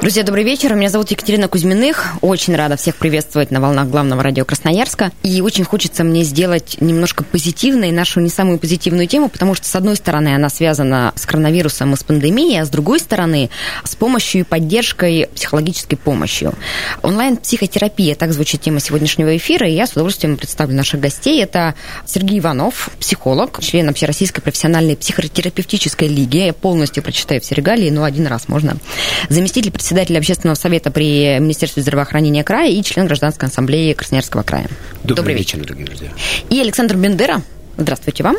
Друзья, добрый вечер. Меня зовут Екатерина Кузьминых. Очень рада всех приветствовать на волнах главного радио Красноярска. И очень хочется мне сделать немножко позитивной нашу не самую позитивную тему, потому что, с одной стороны, она связана с коронавирусом и с пандемией, а с другой стороны, с помощью и поддержкой, психологической помощью. Онлайн-психотерапия, так звучит тема сегодняшнего эфира, и я с удовольствием представлю наших гостей. Это Сергей Иванов, психолог, член Общероссийской профессиональной психотерапевтической лиги. Я полностью прочитаю все регалии, но один раз можно. Заместитель председателя председатель общественного совета при Министерстве здравоохранения края и член гражданской ассамблеи Красноярского края. Добрый, Добрый вечер, вечер, дорогие друзья. И Александр Бендера, Здравствуйте вам.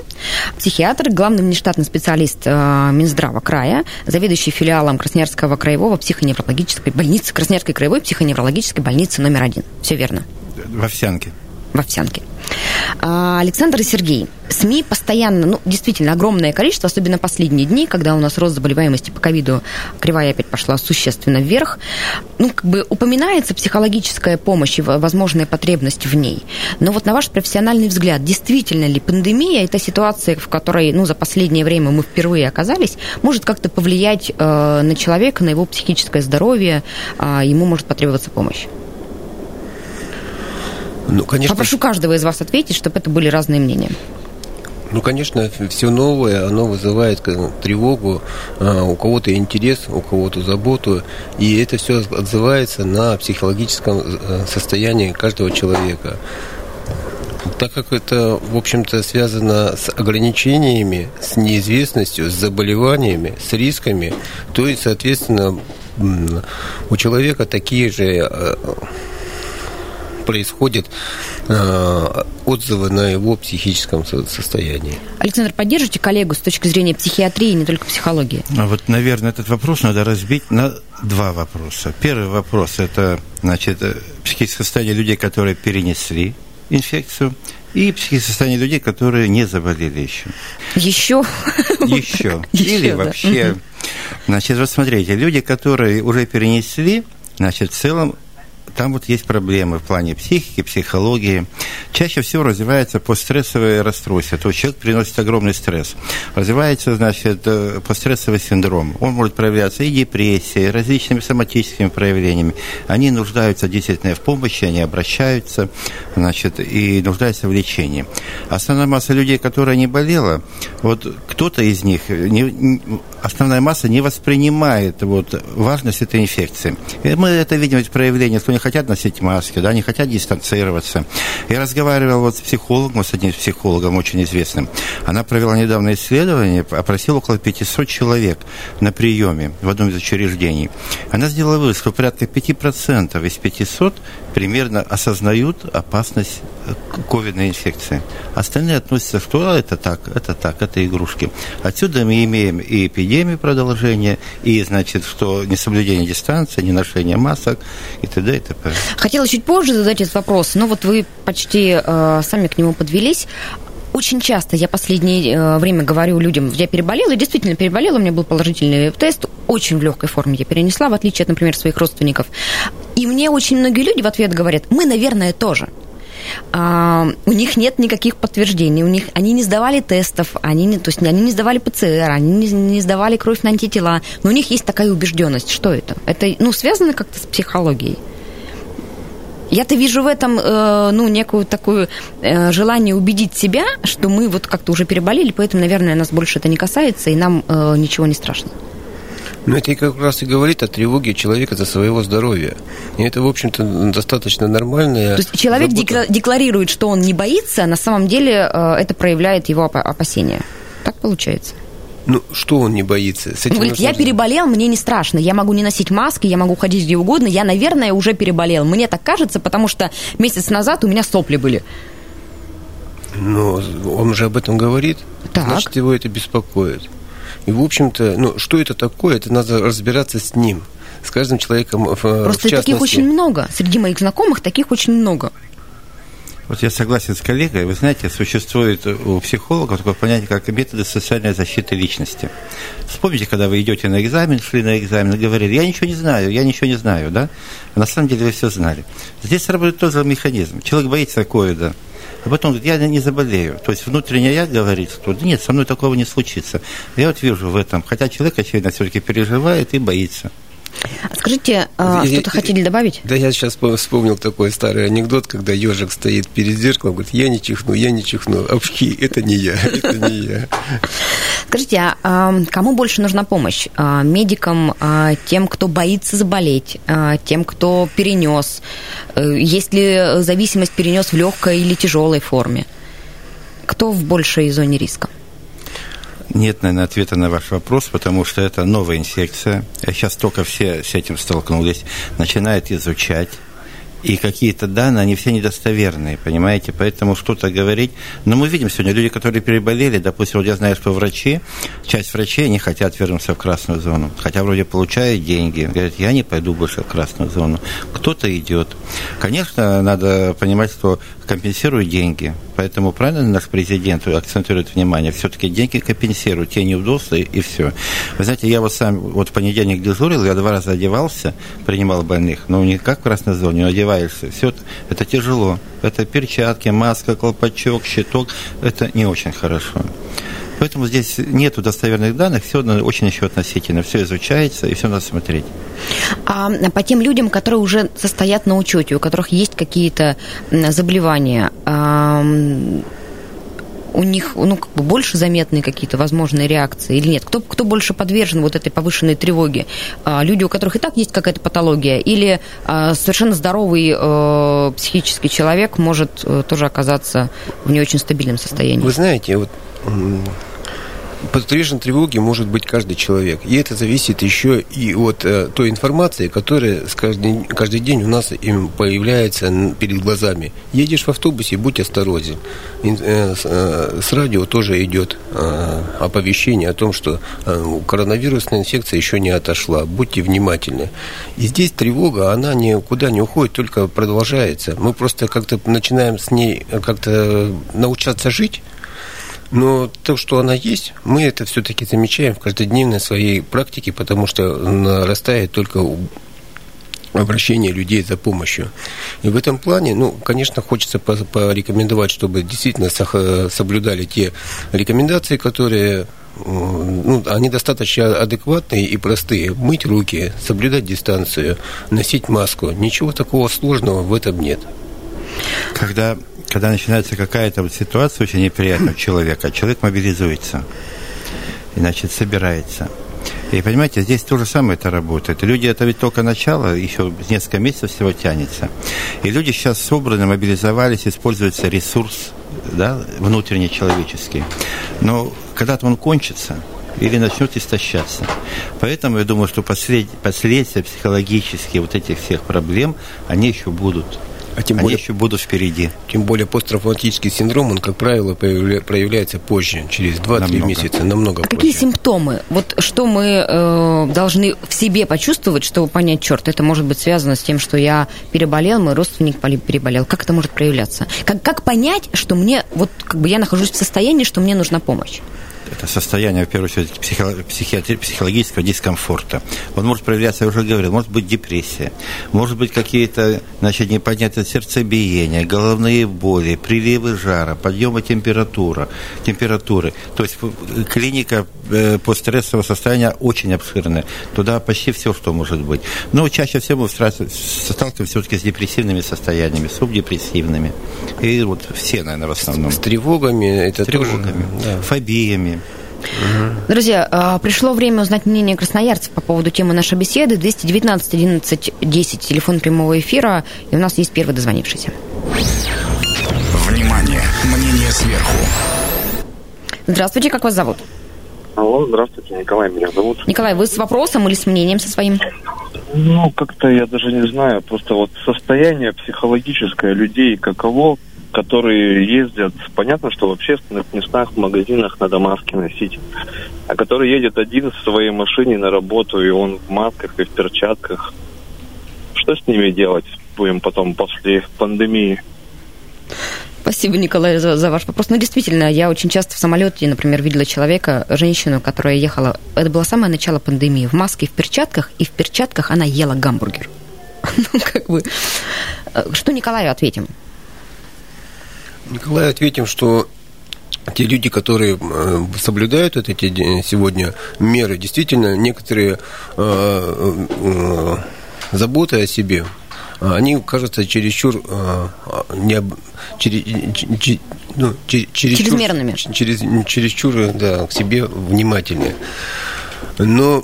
Психиатр, главный внештатный специалист э, Минздрава края, заведующий филиалом Красноярского краевого психоневрологической больницы, Красноярской краевой психоневрологической больницы номер один. Все верно? В Овсянке. В Овсянке. А, Александр и Сергей. СМИ постоянно, ну, действительно, огромное количество, особенно последние дни, когда у нас рост заболеваемости по ковиду, кривая опять пошла существенно вверх, ну, как бы упоминается психологическая помощь и возможная потребность в ней. Но вот на ваш профессиональный взгляд, действительно ли пандемия, эта ситуация, в которой, ну, за последнее время мы впервые оказались, может как-то повлиять э, на человека, на его психическое здоровье, э, ему может потребоваться помощь? Ну, конечно... Попрошу каждого из вас ответить, чтобы это были разные мнения. Ну, конечно, все новое, оно вызывает тревогу, а, у кого-то интерес, у кого-то заботу, и это все отзывается на психологическом э, состоянии каждого человека. Так как это, в общем-то, связано с ограничениями, с неизвестностью, с заболеваниями, с рисками, то и, соответственно, у человека такие же э, происходят э, отзывы на его психическом состоянии. Александр, поддержите коллегу с точки зрения психиатрии, не только психологии? А вот, наверное, этот вопрос надо разбить на два вопроса. Первый вопрос – это, значит, психическое состояние людей, которые перенесли инфекцию, и психическое состояние людей, которые не заболели еще. Еще? Еще. Или вообще... Значит, вот смотрите, люди, которые уже перенесли, значит, в целом там вот есть проблемы в плане психики, психологии. Чаще всего развивается постстрессовое расстройство. То есть человек приносит огромный стресс. Развивается, значит, э, постстрессовый синдром. Он может проявляться и депрессией, и различными соматическими проявлениями. Они нуждаются действительно в помощи, они обращаются, значит, и нуждаются в лечении. Основная масса людей, которая не болела, вот кто-то из них, не, основная масса не воспринимает вот, важность этой инфекции. И мы это видим в проявлении, что хотят носить маски, да, не хотят дистанцироваться. Я разговаривал вот с психологом, с одним психологом очень известным. Она провела недавно исследование, опросила около 500 человек на приеме в одном из учреждений. Она сделала вывод, что порядка 5% из 500 примерно осознают опасность ковидной инфекции. Остальные относятся, что «А, это так, это так, это игрушки. Отсюда мы имеем и эпидемию продолжения, и, значит, что несоблюдение дистанции, не ношение масок и т.д. и т.п. Хотела чуть позже задать этот вопрос, но вот вы почти э, сами к нему подвелись. Очень часто я последнее э, время говорю людям, я переболела, и действительно переболела, у меня был положительный тест, очень в легкой форме я перенесла, в отличие от, например, своих родственников. И мне очень многие люди в ответ говорят, мы, наверное, тоже. А, у них нет никаких подтверждений, у них они не сдавали тестов, они не, то есть они не сдавали ПЦР, они не, не сдавали кровь на антитела, но у них есть такая убежденность. Что это? Это ну связано как-то с психологией? Я-то вижу в этом, э, ну, некую такую э, желание убедить себя, что мы вот как-то уже переболели, поэтому, наверное, нас больше это не касается, и нам э, ничего не страшно. Ну, это как раз и говорит о тревоге человека за своего здоровья. И это, в общем-то, достаточно нормальное. То есть человек забота. декларирует, что он не боится, а на самом деле э, это проявляет его опасения. Так получается? Ну, что он не боится? С этим он говорит, я переболел, мне не страшно, я могу не носить маски, я могу ходить где угодно, я, наверное, уже переболел. Мне так кажется, потому что месяц назад у меня сопли были. Но он уже об этом говорит, так. значит, его это беспокоит. И, в общем-то, ну, что это такое, это надо разбираться с ним с каждым человеком в Просто в таких очень много. Среди моих знакомых таких очень много. Вот я согласен с коллегой. Вы знаете, существует у психологов такое понятие, как методы социальной защиты личности. Вспомните, когда вы идете на экзамен, шли на экзамен, говорили, я ничего не знаю, я ничего не знаю, да? А на самом деле вы все знали. Здесь работает тот же механизм. Человек боится ковида, а потом говорит, я не заболею. То есть внутренне я говорит, что да нет, со мной такого не случится. Я вот вижу в этом, хотя человек, очевидно, все-таки переживает и боится. Скажите, а, что-то хотели добавить? Да, я сейчас вспомнил такой старый анекдот, когда ежик стоит перед зеркалом, говорит, я не чихну, я не чихну, а пшки, это не я, это не я. Скажите, а, а кому больше нужна помощь? А, медикам, а, тем, кто боится заболеть, а, тем, кто перенес? Э, есть ли зависимость перенес в легкой или тяжелой форме? Кто в большей зоне риска? Нет, наверное, ответа на ваш вопрос, потому что это новая инфекция. Сейчас только все с этим столкнулись, начинают изучать и какие-то данные, они все недостоверные, понимаете, поэтому что-то говорить. Но мы видим сегодня люди, которые переболели, допустим, вот я знаю, что врачи, часть врачей не хотят вернуться в красную зону, хотя вроде получают деньги, говорят, я не пойду больше в красную зону. Кто-то идет. Конечно, надо понимать, что компенсируют деньги, поэтому правильно наш президент акцентирует внимание, все-таки деньги компенсируют те неудобства и, и все. Вы знаете, я вот сам вот в понедельник дежурил, я два раза одевался, принимал больных, но не как в красной зоне, одевался одеваешься. Все это тяжело. Это перчатки, маска, колпачок, щиток. Это не очень хорошо. Поэтому здесь нет достоверных данных, все очень еще относительно, все изучается и все надо смотреть. А по тем людям, которые уже состоят на учете, у которых есть какие-то заболевания, у них ну, как бы больше заметны какие-то возможные реакции или нет? Кто, кто больше подвержен вот этой повышенной тревоге? А, люди, у которых и так есть какая-то патология, или а, совершенно здоровый а, психический человек может а, тоже оказаться в не очень стабильном состоянии? Вы знаете, вот подвержен тревоге может быть каждый человек. И это зависит еще и от э, той информации, которая с каждый, каждый день у нас им появляется перед глазами. Едешь в автобусе, будь осторожен. И, э, с, э, с радио тоже идет э, оповещение о том, что э, коронавирусная инфекция еще не отошла. Будьте внимательны. И здесь тревога, она никуда не уходит, только продолжается. Мы просто как-то начинаем с ней как-то научаться жить но то, что она есть, мы это все-таки замечаем в каждодневной своей практике, потому что нарастает только обращение людей за помощью. И в этом плане, ну, конечно, хочется порекомендовать, чтобы действительно соблюдали те рекомендации, которые ну, они достаточно адекватные и простые. Мыть руки, соблюдать дистанцию, носить маску. Ничего такого сложного в этом нет. Когда когда начинается какая-то вот ситуация очень неприятная у человека, человек мобилизуется, и, значит, собирается. И понимаете, здесь то же самое это работает. Люди, это ведь только начало, еще несколько месяцев всего тянется. И люди сейчас собраны, мобилизовались, используется ресурс да, внутренний человеческий. Но когда-то он кончится, или начнет истощаться. Поэтому я думаю, что послед... последствия психологические вот этих всех проблем, они еще будут. А тем Они более, еще будут впереди. Тем более посттравматический синдром, он, как правило, проявляется позже, через 2-3 месяца, намного а позже. какие симптомы? Вот что мы э, должны в себе почувствовать, чтобы понять, черт, это может быть связано с тем, что я переболел, мой родственник переболел. Как это может проявляться? Как, как понять, что мне, вот как бы я нахожусь в состоянии, что мне нужна помощь? Это состояние, в первую очередь, психи... психологического дискомфорта. Он может проявляться, я уже говорил, может быть депрессия, может быть какие-то, значит, непонятные сердцебиения, головные боли, приливы жара, подъемы температура, температуры. То есть клиника э, постстрессового состояния очень обширная. Туда почти все, что может быть. Но чаще всего мы сталкиваемся все-таки с депрессивными состояниями, субдепрессивными. И вот все, наверное, в основном. С, с тревогами, это с тревогами, тоже, да. фобиями. Друзья, а, пришло время узнать мнение красноярцев по поводу темы нашей беседы. 219 11 10, телефон прямого эфира. И у нас есть первый дозвонившийся. Внимание! Мнение сверху. Здравствуйте, как вас зовут? Алло, здравствуйте, Николай меня зовут. Николай, вы с вопросом или с мнением со своим? Ну, как-то я даже не знаю, просто вот состояние психологическое людей каково, которые ездят, понятно, что в общественных местах, в магазинах надо маски носить, а который едет один в своей машине на работу, и он в масках и в перчатках. Что с ними делать будем потом после пандемии? Спасибо, Николай, за, за ваш вопрос. Ну, действительно, я очень часто в самолете, например, видела человека, женщину, которая ехала, это было самое начало пандемии, в маске, в перчатках, и в перчатках она ела гамбургер. Ну, как бы... Что Николаю ответим? Николаю ответим, что те люди, которые э, соблюдают вот эти сегодня меры, действительно, некоторые э, э, заботы о себе, они кажутся чересчур не, через, ну, чересчур, чрезмерными. Через, чересчур да, к себе внимательные. Но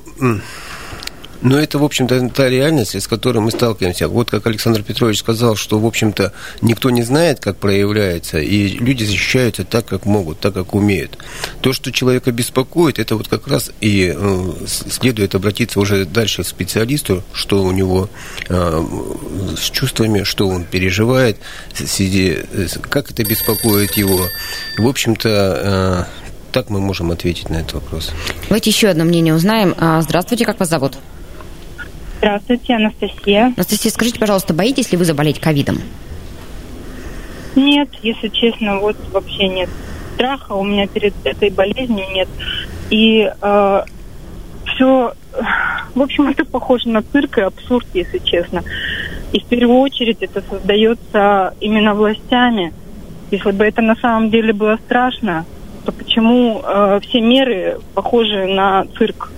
но это, в общем-то, та реальность, с которой мы сталкиваемся. Вот как Александр Петрович сказал, что, в общем-то, никто не знает, как проявляется, и люди защищаются так, как могут, так, как умеют. То, что человека беспокоит, это вот как раз и э, следует обратиться уже дальше к специалисту, что у него э, с чувствами, что он переживает, как это беспокоит его. В общем-то, э, так мы можем ответить на этот вопрос. Давайте еще одно мнение узнаем. А, здравствуйте, как вас зовут? Здравствуйте, Анастасия. Анастасия, скажите, пожалуйста, боитесь ли вы заболеть ковидом? Нет, если честно, вот вообще нет страха у меня перед этой болезнью нет. И э, все, в общем, это похоже на цирк и абсурд, если честно. И в первую очередь это создается именно властями. Если бы это на самом деле было страшно, то почему э, все меры похожи на цирк?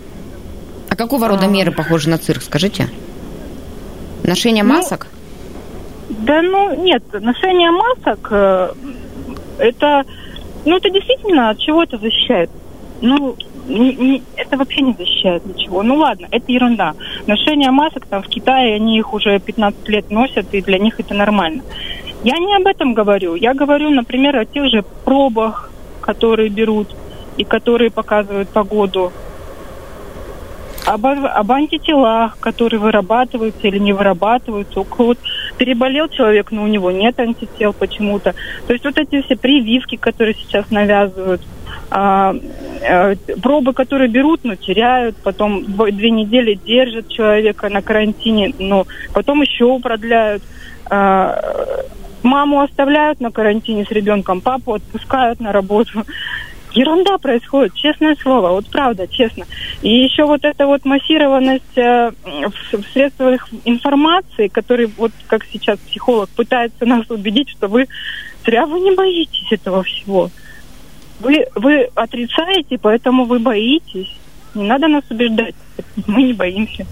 Какого рода а... меры похожи на цирк, скажите? Ношение ну, масок? Да, ну, нет, ношение масок, э, это, ну, это действительно от чего это защищает? Ну, не, не, это вообще не защищает ничего. Ну ладно, это ерунда. Ношение масок там в Китае, они их уже 15 лет носят, и для них это нормально. Я не об этом говорю. Я говорю, например, о тех же пробах, которые берут и которые показывают погоду об, об антителах, которые вырабатываются или не вырабатываются. Кого-то переболел человек, но у него нет антител почему-то. То есть вот эти все прививки, которые сейчас навязывают, а, а, пробы, которые берут, но теряют, потом две недели держат человека на карантине, но потом еще продляют. А, маму оставляют на карантине с ребенком, папу отпускают на работу ерунда происходит, честное слово, вот правда, честно. И еще вот эта вот массированность э, в, в средствах информации, который вот как сейчас психолог пытается нас убедить, что вы зря вы не боитесь этого всего. Вы, вы отрицаете, поэтому вы боитесь. Не надо нас убеждать. Мы не боимся.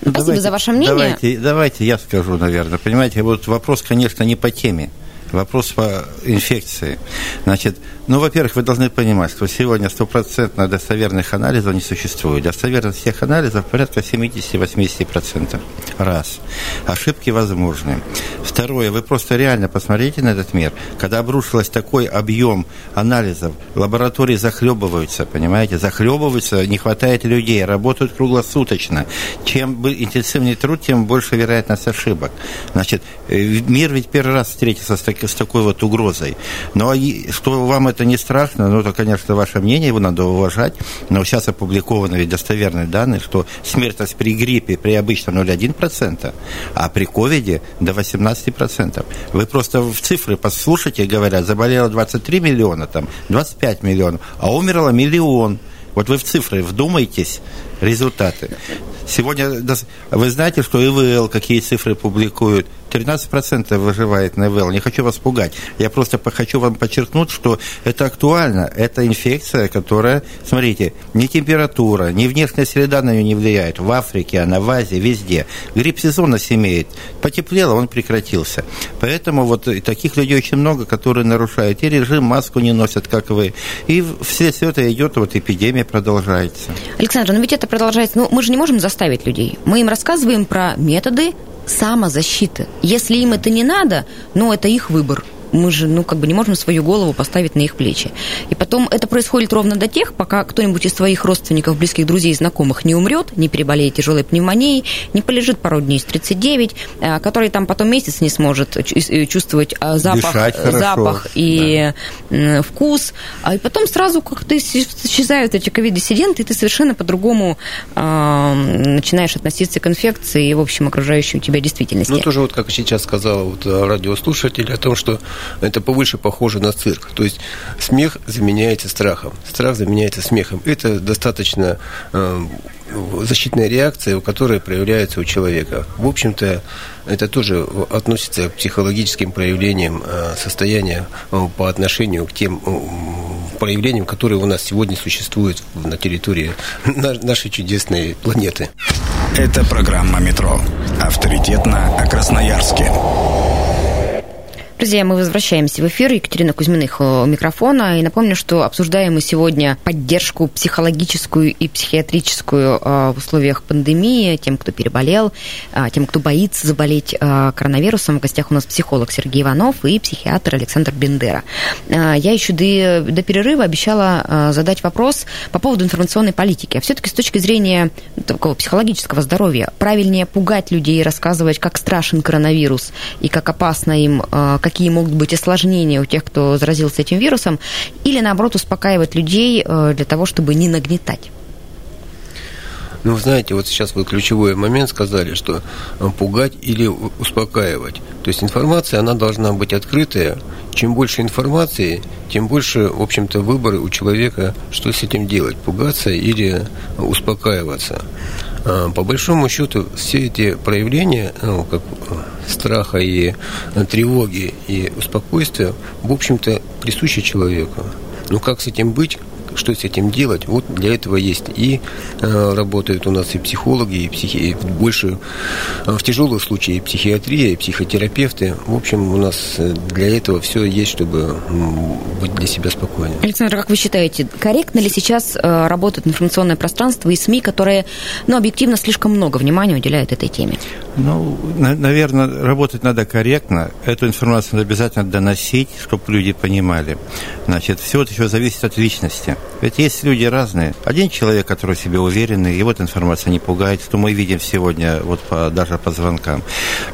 Спасибо давайте, за ваше мнение. Давайте, давайте я скажу, наверное. Понимаете, вот вопрос, конечно, не по теме. Вопрос по инфекции. Значит, ну, во-первых, вы должны понимать, что сегодня стопроцентно достоверных анализов не существует. Достоверность всех анализов порядка 70-80%. Раз. Ошибки возможны. Второе, вы просто реально посмотрите на этот мир. Когда обрушилось такой объем анализов, лаборатории захлебываются, понимаете, захлебываются, не хватает людей, работают круглосуточно. Чем интенсивнее труд, тем больше вероятность ошибок. Значит, э, мир ведь первый раз встретился с, так, с такой вот угрозой. Но что вам это не страшно, ну, это, конечно, ваше мнение, его надо уважать, но сейчас опубликованы ведь достоверные данные, что смертность при гриппе при обычном 0,1%, а при ковиде до 18%. Вы просто в цифры послушайте, говорят, заболело 23 миллиона, там, 25 миллионов, а умерло миллион. Вот вы в цифры вдумайтесь, результаты. Сегодня вы знаете, что ИВЛ какие цифры публикуют? 13% выживает на ИВЛ. Не хочу вас пугать. Я просто хочу вам подчеркнуть, что это актуально. Это инфекция, которая, смотрите, ни температура, ни внешняя среда на нее не влияет. В Африке она, в Азии, везде. Грипп сезонность имеет. Потеплело, он прекратился. Поэтому вот таких людей очень много, которые нарушают и режим, маску не носят, как вы. И вследствие этого идет вот эпидемия продолжается. Александр, но ведь это продолжается. Ну, мы же не можем заставить людей. Мы им рассказываем про методы самозащиты. Если им это не надо, ну, это их выбор мы же, ну, как бы не можем свою голову поставить на их плечи. И Потом это происходит ровно до тех, пока кто-нибудь из своих родственников, близких друзей, знакомых не умрет, не переболеет тяжелой пневмонией, не полежит пару дней с 39, который там потом месяц не сможет чувствовать запах, запах и да. вкус, а и потом сразу как-то исчезают эти ковид-диссиденты, и ты совершенно по-другому э, начинаешь относиться к инфекции и, в общем, окружающей тебя действительности. Ну, тоже вот, как сейчас сказала вот радиослушатель, о том, что это повыше похоже на цирк. То есть смех заменяется страхом, страх заменяется смехом. Это достаточно э, защитная реакция, которая проявляется у человека. В общем-то, это тоже относится к психологическим проявлениям э, состояния э, по отношению к тем проявлениям, которые у нас сегодня существуют на территории нашей чудесной планеты. Это программа «Метро». Авторитетно о Красноярске. Друзья, мы возвращаемся в эфир. Екатерина Кузьминых у микрофона. И напомню, что обсуждаем мы сегодня поддержку психологическую и психиатрическую а, в условиях пандемии тем, кто переболел, а, тем, кто боится заболеть коронавирусом. В гостях у нас психолог Сергей Иванов и психиатр Александр Бендера. Я еще до, до перерыва обещала задать вопрос по поводу информационной политики. А все-таки с точки зрения такого психологического здоровья, правильнее пугать людей, рассказывать, как страшен коронавирус и как опасно им, какие могут быть осложнения у тех, кто заразился этим вирусом, или наоборот успокаивать людей э, для того, чтобы не нагнетать? Ну, вы знаете, вот сейчас вы ключевой момент сказали, что э, пугать или успокаивать. То есть информация, она должна быть открытая. Чем больше информации, тем больше, в общем-то, выборы у человека, что с этим делать, пугаться или успокаиваться. А, по большому счету, все эти проявления, ну, как страха и э, тревоги и успокойствия, в общем-то, присущи человеку. Ну, как с этим быть, что с этим делать, вот для этого есть. И э, работают у нас и психологи, и психи, больше э, в тяжелых случаях и психиатрия, и психотерапевты. В общем, у нас э, для этого все есть, чтобы быть для себя спокойным. Александр, как вы считаете, корректно ли сейчас э, работает информационное пространство и СМИ, которые, ну, объективно слишком много внимания уделяют этой теме? Ну, на, наверное, работать надо корректно. Эту информацию надо обязательно доносить, чтобы люди понимали. Значит, все это еще зависит от личности. Ведь есть люди разные. Один человек, который в себе уверенный, его эта информация не пугает, что мы видим сегодня вот по, даже по звонкам.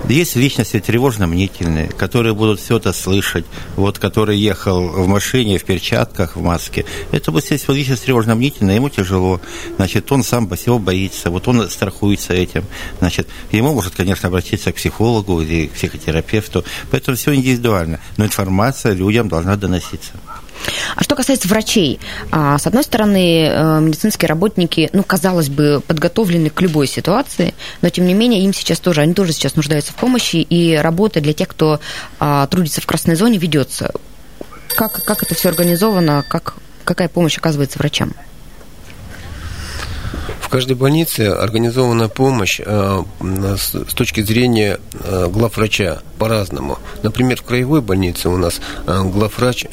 Есть личности тревожно-мнительные, которые будут все это слышать, вот который ехал в машине, в перчатках, в маске. Это здесь вот личность тревожно-мнительная, ему тяжело. Значит, он сам по себе боится, вот он страхуется этим. Значит, ему может, конечно, обратиться к психологу или к психотерапевту. Поэтому все индивидуально. Но информация людям должна доноситься. А что касается врачей, а, с одной стороны, э, медицинские работники, ну, казалось бы, подготовлены к любой ситуации, но, тем не менее, им сейчас тоже, они тоже сейчас нуждаются в помощи, и работа для тех, кто а, трудится в красной зоне, ведется. Как, как это все организовано, как, какая помощь оказывается врачам? В каждой больнице организована помощь э, с точки зрения э, главврача по-разному. Например, в краевой больнице у нас э, главврач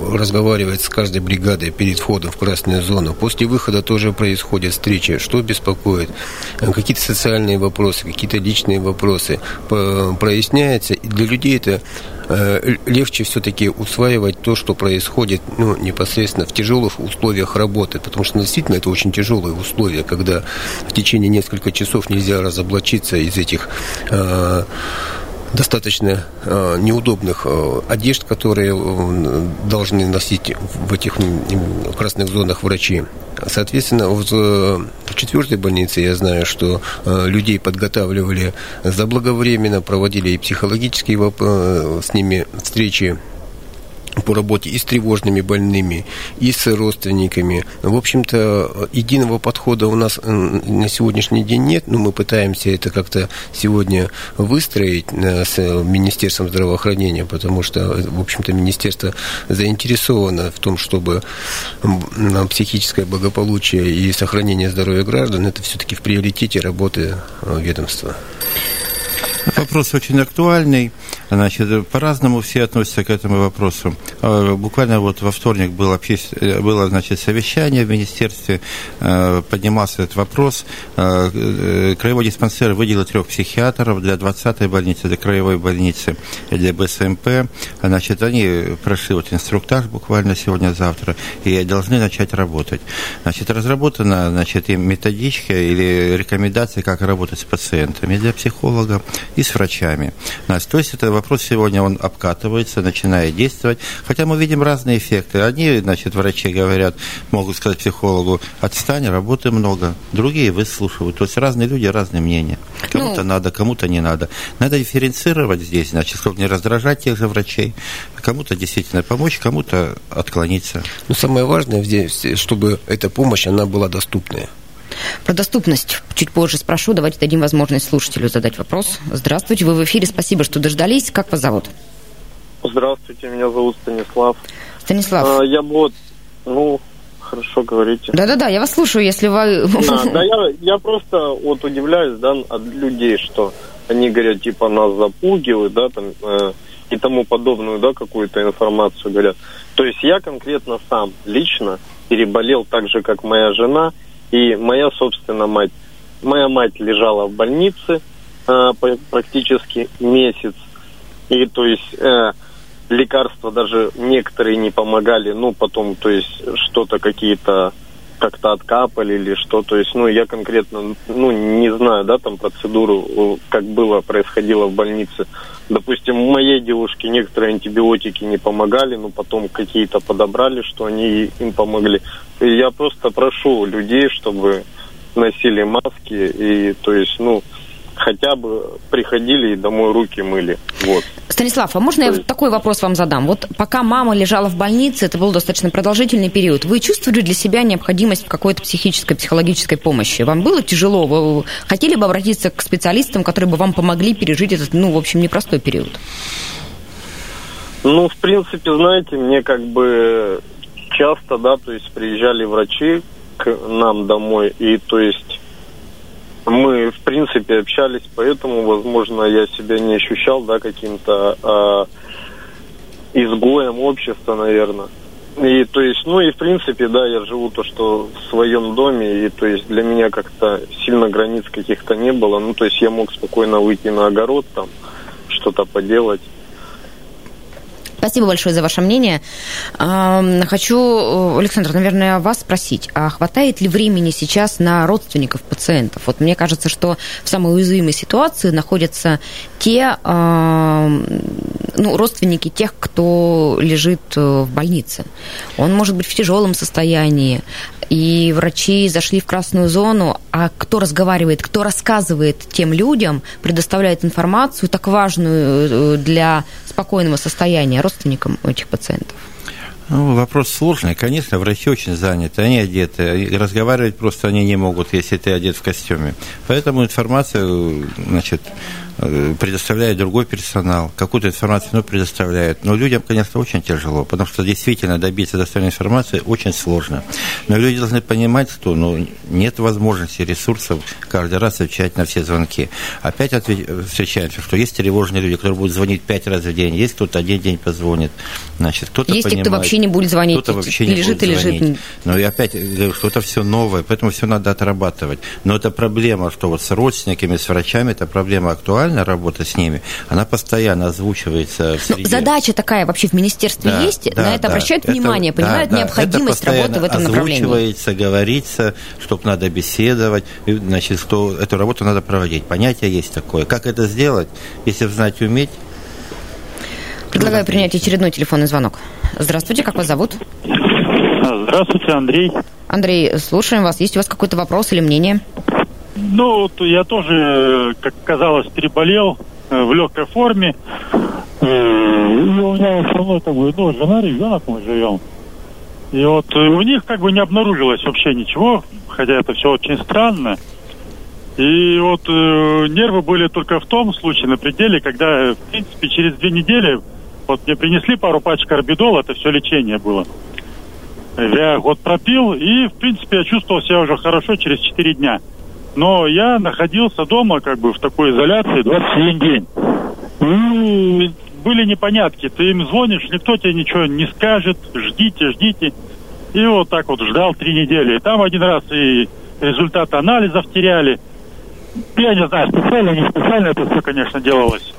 разговаривает с каждой бригадой перед входом в красную зону. После выхода тоже происходят встречи. Что беспокоит? Какие-то социальные вопросы, какие-то личные вопросы проясняется. И для людей это легче все-таки усваивать то, что происходит ну, непосредственно в тяжелых условиях работы, потому что действительно это очень тяжелые условия, когда в течение нескольких часов нельзя разоблачиться из этих э, достаточно э, неудобных э, одежд, которые э, должны носить в этих красных зонах врачи. Соответственно, в, в четвертой больнице я знаю, что э, людей подготавливали заблаговременно, проводили и психологические э, с ними встречи по работе и с тревожными больными, и с родственниками. В общем-то, единого подхода у нас на сегодняшний день нет, но мы пытаемся это как-то сегодня выстроить э, с Министерством здравоохранения, потому что, в общем-то, Министерство заинтересовано в том, чтобы психическое благополучие и сохранение здоровья граждан это все-таки в приоритете работы э, ведомства. Вопрос очень актуальный. Значит, по-разному все относятся к этому вопросу. А, буквально вот во вторник было, было значит, совещание в министерстве, а, поднимался этот вопрос. А, э, краевой диспансер выделил трех психиатров для 20-й больницы, для краевой больницы, для БСМП. Значит, они прошли вот инструктаж буквально сегодня-завтра и должны начать работать. Значит, разработана значит, им методичка или рекомендации, как работать с пациентами для психолога и с врачами. То есть это вопрос сегодня, он обкатывается, начинает действовать. Хотя мы видим разные эффекты. Одни, значит, врачи говорят, могут сказать психологу, отстань, работы много. Другие выслушивают. То есть разные люди, разные мнения. Кому-то ну... надо, кому-то не надо. Надо дифференцировать здесь, значит, чтобы не раздражать тех же врачей. Кому-то действительно помочь, кому-то отклониться. Но самое важное здесь, чтобы эта помощь, она была доступная. Про доступность чуть позже спрошу. Давайте дадим возможность слушателю задать вопрос. Здравствуйте, вы в эфире. Спасибо, что дождались. Как вас зовут? Здравствуйте, меня зовут Станислав. Станислав. А, я вот, ну, хорошо говорите. Да-да-да, я вас слушаю, если вы... Да, да я, я просто вот удивляюсь, да, от людей, что они говорят, типа, нас запугивают, да, там, э, и тому подобную, да, какую-то информацию говорят. То есть я конкретно сам лично переболел так же, как моя жена, и моя, собственно, мать. Моя мать лежала в больнице э, практически месяц. И то есть э, лекарства даже некоторые не помогали. Ну, потом, то есть, что-то какие-то как-то откапали или что. То есть, ну, я конкретно, ну, не знаю, да, там процедуру, как было, происходило в больнице. Допустим, у моей девушке некоторые антибиотики не помогали, но потом какие-то подобрали, что они им помогли. И я просто прошу людей, чтобы носили маски и, то есть, ну, хотя бы приходили и домой руки мыли. Вот. Станислав, а можно есть... я такой вопрос вам задам? Вот пока мама лежала в больнице, это был достаточно продолжительный период, вы чувствовали для себя необходимость какой-то психической, психологической помощи? Вам было тяжело? Вы хотели бы обратиться к специалистам, которые бы вам помогли пережить этот, ну, в общем, непростой период? Ну, в принципе, знаете, мне как бы часто, да, то есть приезжали врачи к нам домой, и то есть мы, в принципе, общались, поэтому, возможно, я себя не ощущал, да, каким-то э, изгоем общества, наверное. И то есть, ну и в принципе, да, я живу то, что в своем доме, и то есть для меня как-то сильно границ каких-то не было. Ну, то есть я мог спокойно выйти на огород, там, что-то поделать. Спасибо большое за ваше мнение. Хочу, э, Александр, наверное, вас спросить, а хватает ли времени сейчас на родственников пациентов? Вот мне кажется, что в самой уязвимой ситуации находятся те ну, родственники тех, кто лежит э, в больнице. Он может быть в тяжелом состоянии, и врачи зашли в красную зону, а кто разговаривает, кто рассказывает тем людям, предоставляет информацию так важную э, для спокойного состояния родственникам этих пациентов? Ну, вопрос сложный. Конечно, врачи очень заняты, они одеты. Разговаривать просто они не могут, если ты одет в костюме. Поэтому информацию, значит, предоставляет другой персонал, какую-то информацию ну, предоставляет. Но людям, конечно, очень тяжело, потому что действительно добиться достоверной информации очень сложно. Но люди должны понимать, что ну, нет возможности, ресурсов каждый раз отвечать на все звонки. Опять ответ... встречаемся, что есть тревожные люди, которые будут звонить пять раз в день, есть кто-то один день позвонит. Значит, кто-то есть понимает, кто вообще не будет звонить, кто-то вообще не лежит будет и звонить. лежит. Но и опять говорю, что это все новое, поэтому все надо отрабатывать. Но это проблема, что вот с родственниками, с врачами, эта проблема актуальна актуальна работа с ними, она постоянно озвучивается в ну, среде. задача такая вообще в министерстве да, есть? Да, На это да, обращают это, внимание, понимают да, необходимость это работы в этом направлении? озвучивается, говорится, что надо беседовать, значит, что эту работу надо проводить. Понятие есть такое. Как это сделать, если знать уметь, Предлагаю принять очередной телефонный звонок. Здравствуйте, как вас зовут? Здравствуйте, Андрей. Андрей, слушаем вас. Есть у вас какой-то вопрос или мнение? Ну, я тоже, как казалось, переболел э, в легкой форме. Э, и у меня все равно как бы, ну, жена, ребенок мы живем. И вот э, у них как бы не обнаружилось вообще ничего, хотя это все очень странно. И вот э, нервы были только в том случае на пределе, когда, в принципе, через две недели вот мне принесли пару пачек орбидола, это все лечение было. Я год пропил, и, в принципе, я чувствовал себя уже хорошо через четыре дня. Но я находился дома как бы в такой изоляции 21 день. И были непонятки. Ты им звонишь, никто тебе ничего не скажет. Ждите, ждите. И вот так вот ждал три недели. И там один раз и результат анализов теряли. Я не знаю, специально, не специально это все, конечно, делалось.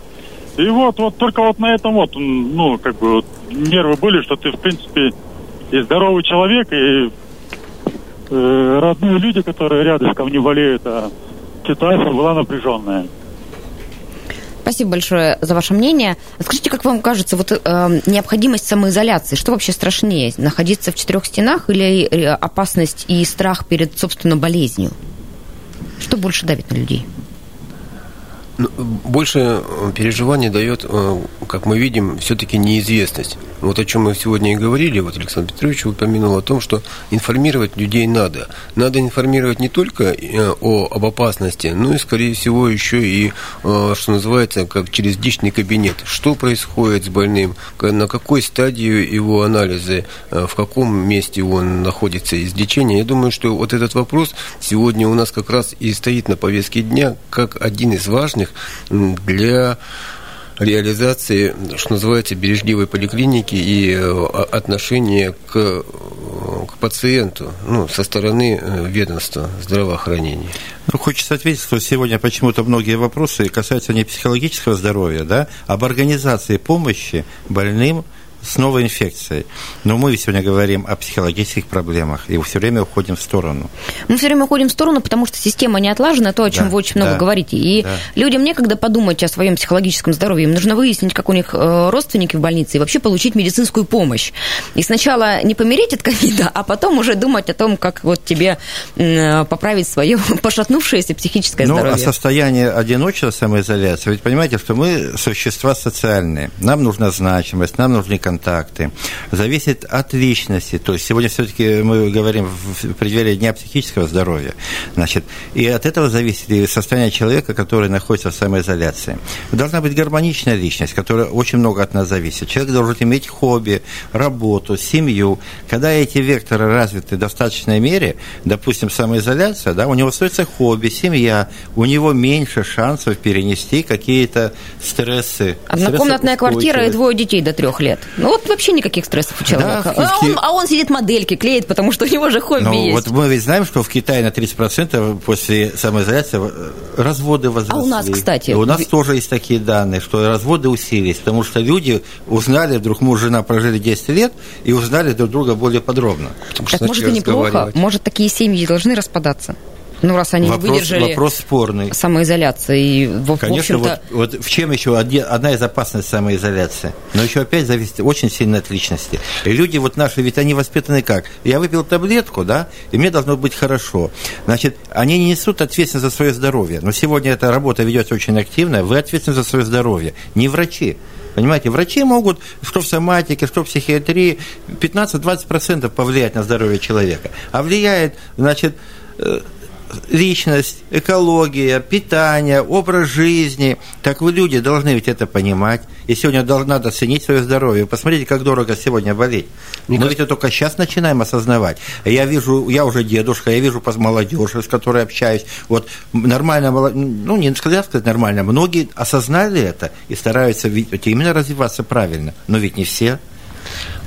И вот, вот только вот на этом вот, ну, как бы вот, нервы были, что ты, в принципе, и здоровый человек, и э, родные люди, которые рядышком не болеют, а ситуация была напряженная. Спасибо большое за ваше мнение. Скажите, как вам кажется, вот э, необходимость самоизоляции, что вообще страшнее, находиться в четырех стенах или э, опасность и страх перед, собственно, болезнью? Что больше давит на людей? Ну, больше э, переживаний дает, как мы видим, все-таки неизвестность. Вот о чем мы сегодня и говорили, вот Александр Петрович упомянул о том, что информировать людей надо. Надо информировать не только э, о, об опасности, но и, скорее всего, еще и, что называется, как через личный кабинет. Что происходит с больным, на какой стадии его анализы, в каком месте он находится из лечения. Я думаю, что вот этот вопрос сегодня у нас как раз и стоит на повестке дня, как один из важных для реализации, что называется, бережливой поликлиники и э, отношения к, э, к пациенту ну, со стороны э, ведомства здравоохранения. Ну, хочется ответить, что сегодня почему-то многие вопросы касаются не психологического здоровья, да, а об организации помощи больным с новой инфекцией. Но мы сегодня говорим о психологических проблемах и все время уходим в сторону. Мы все время уходим в сторону, потому что система не отлажена, то, о чем да, вы очень много да, говорите. И да. людям некогда подумать о своем психологическом здоровье. Им нужно выяснить, как у них э, родственники в больнице, и вообще получить медицинскую помощь. И сначала не помереть от ковида, а потом уже думать о том, как вот тебе поправить свое пошатнувшееся психическое ну, здоровье. Ну, а состояние одиночества, самоизоляции, ведь понимаете, что мы существа социальные. Нам нужна значимость, нам нужны контакты, зависит от личности. То есть сегодня все-таки мы говорим в преддверии Дня психического здоровья. Значит, и от этого зависит и состояние человека, который находится в самоизоляции. Должна быть гармоничная личность, которая очень много от нас зависит. Человек должен иметь хобби, работу, семью. Когда эти векторы развиты в достаточной мере, допустим, самоизоляция, да, у него остается хобби, семья, у него меньше шансов перенести какие-то стрессы. Однокомнатная квартира и двое детей до трех лет. Ну вот вообще никаких стрессов у человека. Да, а, он, а он сидит модельки клеит, потому что у него же хобби ну, есть. Вот мы ведь знаем, что в Китае на 30% после самоизоляции э, разводы возросли. А у нас, кстати? И у нас тоже есть такие данные, что разводы усилились, потому что люди узнали, вдруг муж и жена прожили 10 лет и узнали друг друга более подробно. Так может и неплохо, может такие семьи должны распадаться? Ну, раз они вопрос, не выдержали вопрос спорный. самоизоляции. В, Конечно, вот, вот в чем еще одна из опасностей самоизоляции? Но еще опять зависит очень сильно от личности. И люди вот наши, ведь они воспитаны как? Я выпил таблетку, да, и мне должно быть хорошо. Значит, они не несут ответственность за свое здоровье. Но сегодня эта работа ведется очень активно. Вы ответственны за свое здоровье, не врачи. Понимаете, врачи могут, что в соматике, что в психиатрии, 15-20% повлиять на здоровье человека. А влияет, значит, э, личность, экология, питание, образ жизни. Так вы, люди, должны ведь это понимать. И сегодня надо ценить свое здоровье. Посмотрите, как дорого сегодня болеть. Мне Мы ведь это только сейчас начинаем осознавать. Я вижу, я уже дедушка, я вижу молодежь, с которой общаюсь. Вот нормально, ну, не сказать, сказать нормально, многие осознали это и стараются именно развиваться правильно. Но ведь не все.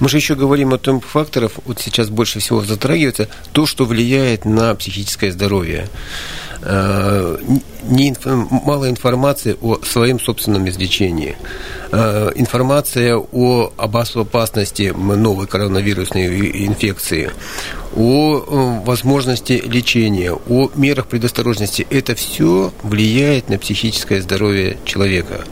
Мы же еще говорим о том факторах, вот сейчас больше всего затрагивается, то, что влияет на психическое здоровье. Э, не, мало информации о своем собственном излечении. Э, информация о, об опасности новой коронавирусной инфекции, о э, возможности лечения, о мерах предосторожности. Это все влияет на психическое здоровье человека.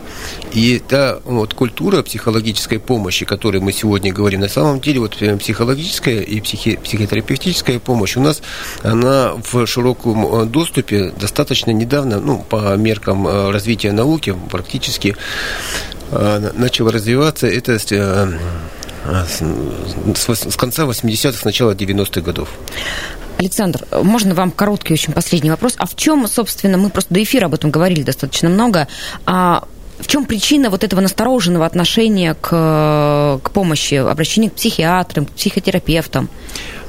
И та вот, культура психологической помощи, о которой мы сегодня говорим, на самом деле вот психологическая и психи, психотерапевтическая помощь у нас, она в широком доступе достаточно недавно, ну, по меркам э, развития науки, практически э, начала развиваться. Это э, с конца 80-х, с начала 90-х годов. Александр, можно вам короткий очень последний вопрос? А в чем, собственно, мы просто до эфира об этом говорили достаточно много, а в чем причина вот этого настороженного отношения к, к помощи, обращения к психиатрам, к психотерапевтам?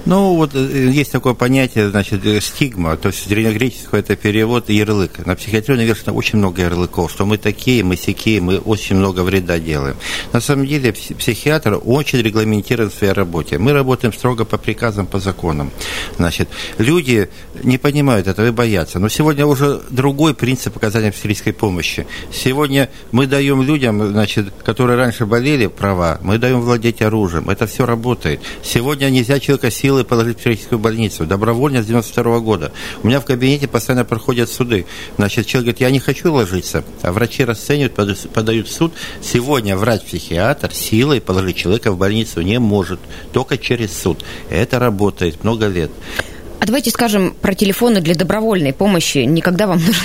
Ну, вот э, есть такое понятие, значит, э, стигма, то есть древнегреческое это перевод ярлык. На психиатрию навешено очень много ярлыков, что мы такие, мы сякие, мы очень много вреда делаем. На самом деле психиатр очень регламентирован в своей работе. Мы работаем строго по приказам, по законам. Значит, люди не понимают этого и боятся. Но сегодня уже другой принцип оказания психической помощи. Сегодня мы даем людям, значит, которые раньше болели, права, мы даем владеть оружием. Это все работает. Сегодня нельзя человека силой положить в психическую больницу. Добровольно с 92 года. У меня в кабинете постоянно проходят суды. Значит, человек говорит, я не хочу ложиться, а врачи расценивают, подают в суд. Сегодня врач-психиатр силой положить человека в больницу не может, только через суд. Это работает много лет. А давайте скажем про телефоны для добровольной помощи. Никогда вам нужно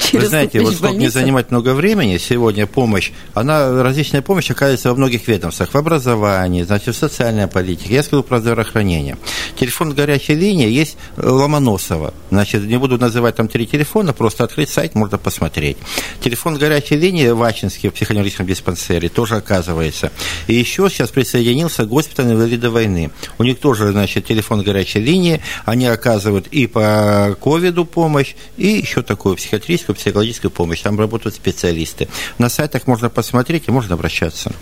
через Вы знаете, вот чтобы не занимать много времени, сегодня помощь, она, различная помощь оказывается во многих ведомствах. В образовании, значит, в социальной политике. Я скажу про здравоохранение. Телефон горячей линии есть Ломоносова. Значит, не буду называть там три телефона, просто открыть сайт, можно посмотреть. Телефон горячей линии Вачинский в психоневрическом диспансере тоже оказывается. И еще сейчас присоединился госпиталь инвалида войны. У них тоже, значит, телефон горячей линии. Они оказывают и по ковиду помощь, и еще такую психиатрическую, психологическую помощь. Там работают специалисты. На сайтах можно посмотреть и можно обращаться.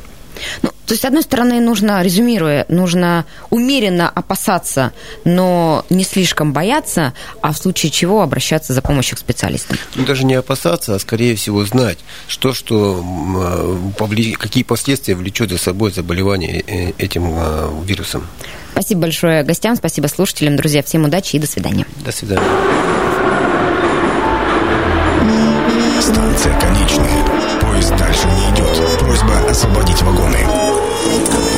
Ну, то есть, с одной стороны, нужно, резюмируя, нужно умеренно опасаться, но не слишком бояться, а в случае чего обращаться за помощью к специалистам. Ну, даже не опасаться, а скорее всего знать, что, что, э, какие последствия влечет за собой заболевание э, этим э, вирусом. Спасибо большое гостям, спасибо слушателям. Друзья, всем удачи и до свидания. До свидания. Станция конечная. Поезд дальше не идет. Просьба освободить вагоны. Thank you.